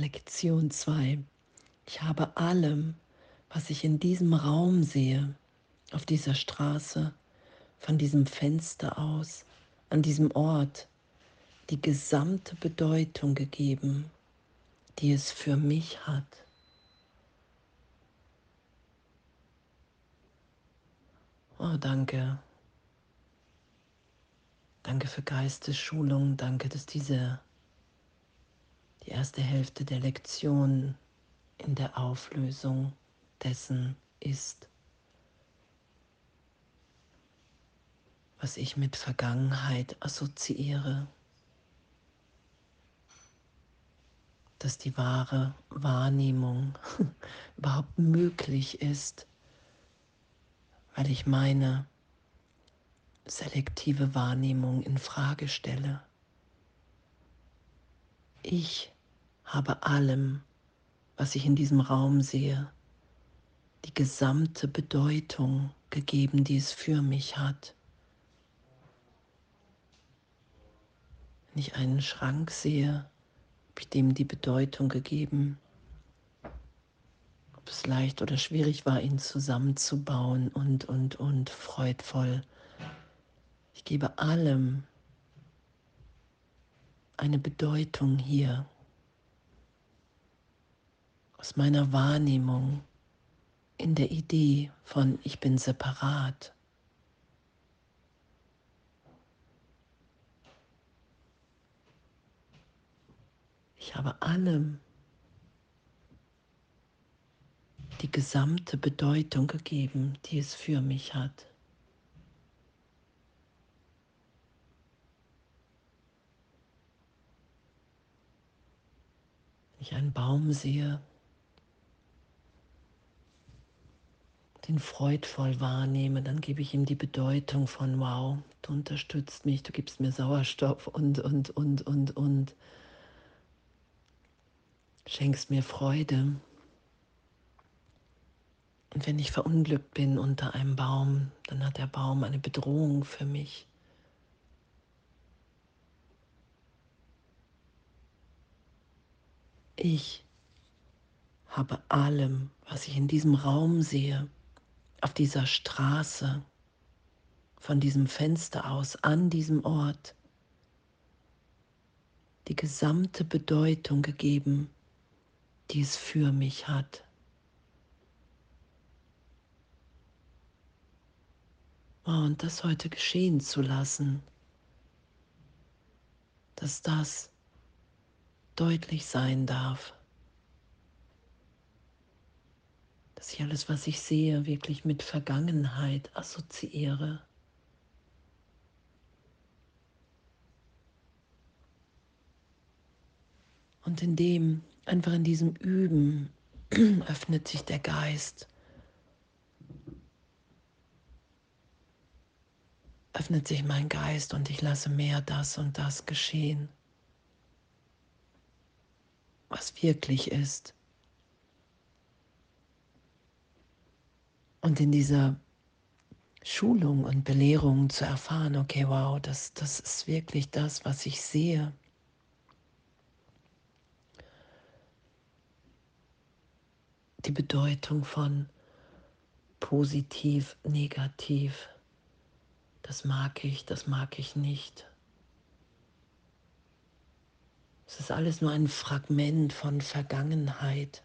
Lektion 2. Ich habe allem, was ich in diesem Raum sehe, auf dieser Straße, von diesem Fenster aus, an diesem Ort, die gesamte Bedeutung gegeben, die es für mich hat. Oh, danke. Danke für Geistesschulung. Danke, dass diese erste Hälfte der Lektion in der Auflösung dessen ist, was ich mit Vergangenheit assoziiere. dass die wahre Wahrnehmung überhaupt möglich ist, weil ich meine selektive Wahrnehmung in Frage stelle. Ich habe allem, was ich in diesem Raum sehe, die gesamte Bedeutung gegeben, die es für mich hat. Wenn ich einen Schrank sehe, habe ich dem die Bedeutung gegeben, ob es leicht oder schwierig war, ihn zusammenzubauen und, und, und freudvoll. Ich gebe allem eine Bedeutung hier aus meiner Wahrnehmung in der Idee von ich bin separat. Ich habe allem die gesamte Bedeutung gegeben, die es für mich hat. Wenn ich einen Baum sehe, den freudvoll wahrnehme, dann gebe ich ihm die Bedeutung von, wow, du unterstützt mich, du gibst mir Sauerstoff und, und, und, und, und schenkst mir Freude. Und wenn ich verunglückt bin unter einem Baum, dann hat der Baum eine Bedrohung für mich. Ich habe allem, was ich in diesem Raum sehe, auf dieser Straße, von diesem Fenster aus, an diesem Ort, die gesamte Bedeutung gegeben, die es für mich hat. Oh, und das heute geschehen zu lassen, dass das deutlich sein darf, dass ich alles, was ich sehe, wirklich mit Vergangenheit assoziiere. Und in dem einfach in diesem Üben öffnet sich der Geist, öffnet sich mein Geist und ich lasse mehr das und das geschehen, was wirklich ist. Und in dieser Schulung und Belehrung zu erfahren, okay, wow, das, das ist wirklich das, was ich sehe. die Bedeutung von positiv, negativ. Das mag ich, das mag ich nicht. Es ist alles nur ein Fragment von Vergangenheit.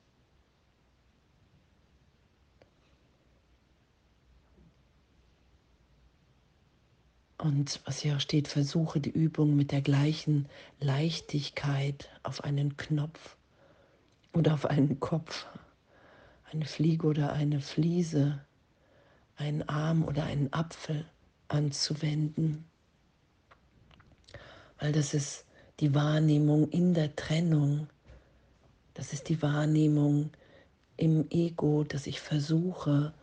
Und was hier auch steht, versuche die Übung mit der gleichen Leichtigkeit auf einen Knopf oder auf einen Kopf eine Fliege oder eine Fliese, einen Arm oder einen Apfel anzuwenden, weil das ist die Wahrnehmung in der Trennung, das ist die Wahrnehmung im Ego, dass ich versuche,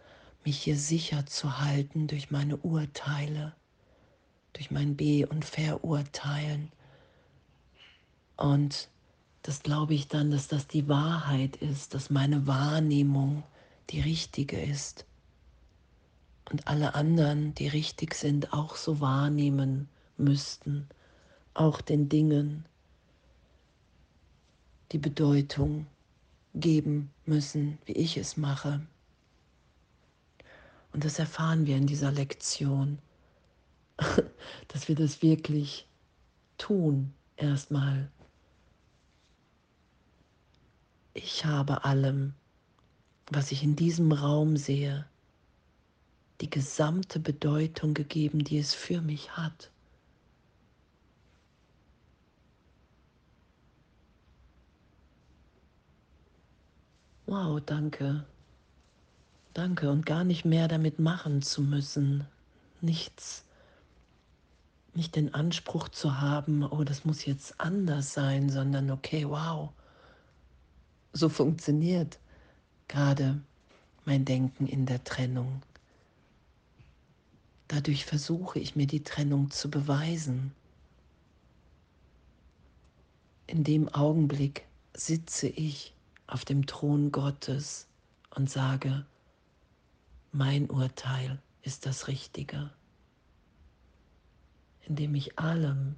mich hier sicher zu halten durch meine Urteile, mein Be- und Verurteilen. Und das glaube ich dann, dass das die Wahrheit ist, dass meine Wahrnehmung die richtige ist und alle anderen, die richtig sind, auch so wahrnehmen müssten, auch den Dingen, die Bedeutung geben müssen, wie ich es mache. Und das erfahren wir in dieser Lektion, dass wir das wirklich tun, erstmal. Ich habe allem, was ich in diesem Raum sehe, die gesamte Bedeutung gegeben, die es für mich hat. Wow, danke. Danke und gar nicht mehr damit machen zu müssen. Nichts, nicht den Anspruch zu haben, oh, das muss jetzt anders sein, sondern okay, wow, so funktioniert gerade mein Denken in der Trennung. Dadurch versuche ich mir die Trennung zu beweisen. In dem Augenblick sitze ich auf dem Thron Gottes und sage, mein Urteil ist das Richtige, indem ich allem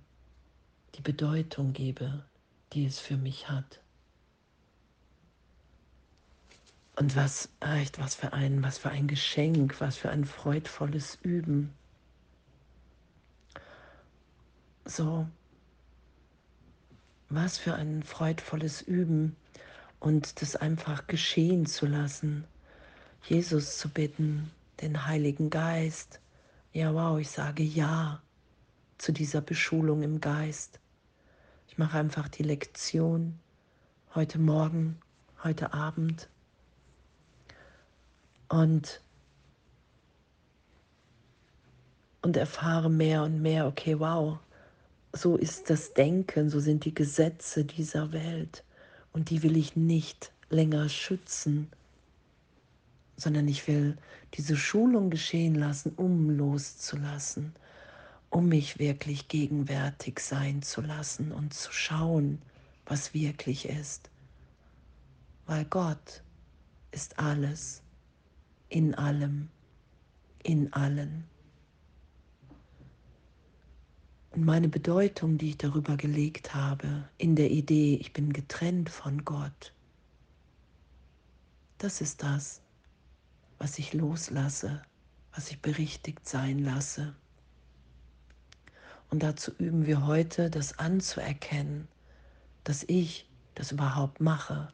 die Bedeutung gebe, die es für mich hat. Und was, echt, was für ein, was für ein Geschenk, was für ein freudvolles Üben. So, was für ein freudvolles Üben und das einfach geschehen zu lassen. Jesus zu bitten, den Heiligen Geist. Ja, wow, ich sage ja zu dieser Beschulung im Geist. Ich mache einfach die Lektion heute Morgen, heute Abend. Und, und erfahre mehr und mehr, okay, wow, so ist das Denken, so sind die Gesetze dieser Welt. Und die will ich nicht länger schützen, sondern ich will diese Schulung geschehen lassen, um loszulassen, um mich wirklich gegenwärtig sein zu lassen und zu schauen, was wirklich ist. Weil Gott ist alles, in allem, in allen. Und meine Bedeutung, die ich darüber gelegt habe, in der Idee, ich bin getrennt von Gott, das ist das, was ich loslasse, was ich berichtigt sein lasse. Und dazu üben wir heute, das anzuerkennen, dass ich das überhaupt mache,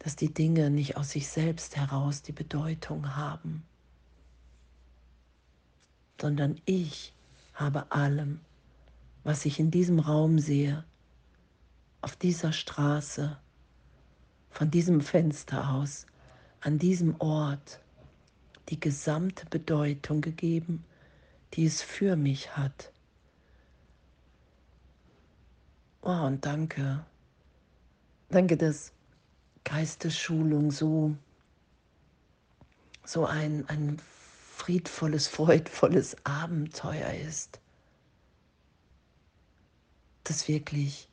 dass die Dinge nicht aus sich selbst heraus die Bedeutung haben, sondern ich habe allem, was ich in diesem Raum sehe, auf dieser Straße, von diesem Fenster aus, an diesem Ort, die gesamte Bedeutung gegeben, die es für mich hat. Oh, und danke. Danke, dass Geistesschulung so, so ein, ein friedvolles, freudvolles Abenteuer ist, das wirklich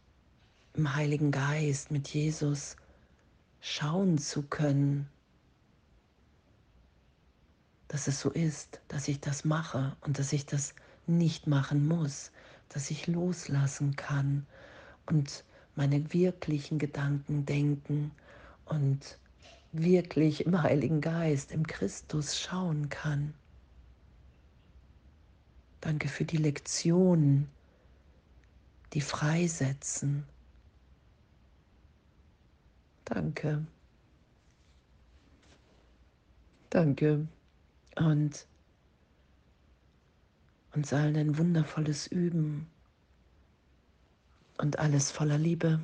im Heiligen Geist mit Jesus schauen zu können, dass es so ist, dass ich das mache und dass ich das nicht machen muss, dass ich loslassen kann und meine wirklichen Gedanken denken und wirklich im Heiligen Geist, im Christus schauen kann. Danke für die Lektionen, die freisetzen. Danke. Danke. Und uns allen ein wundervolles Üben und alles voller Liebe.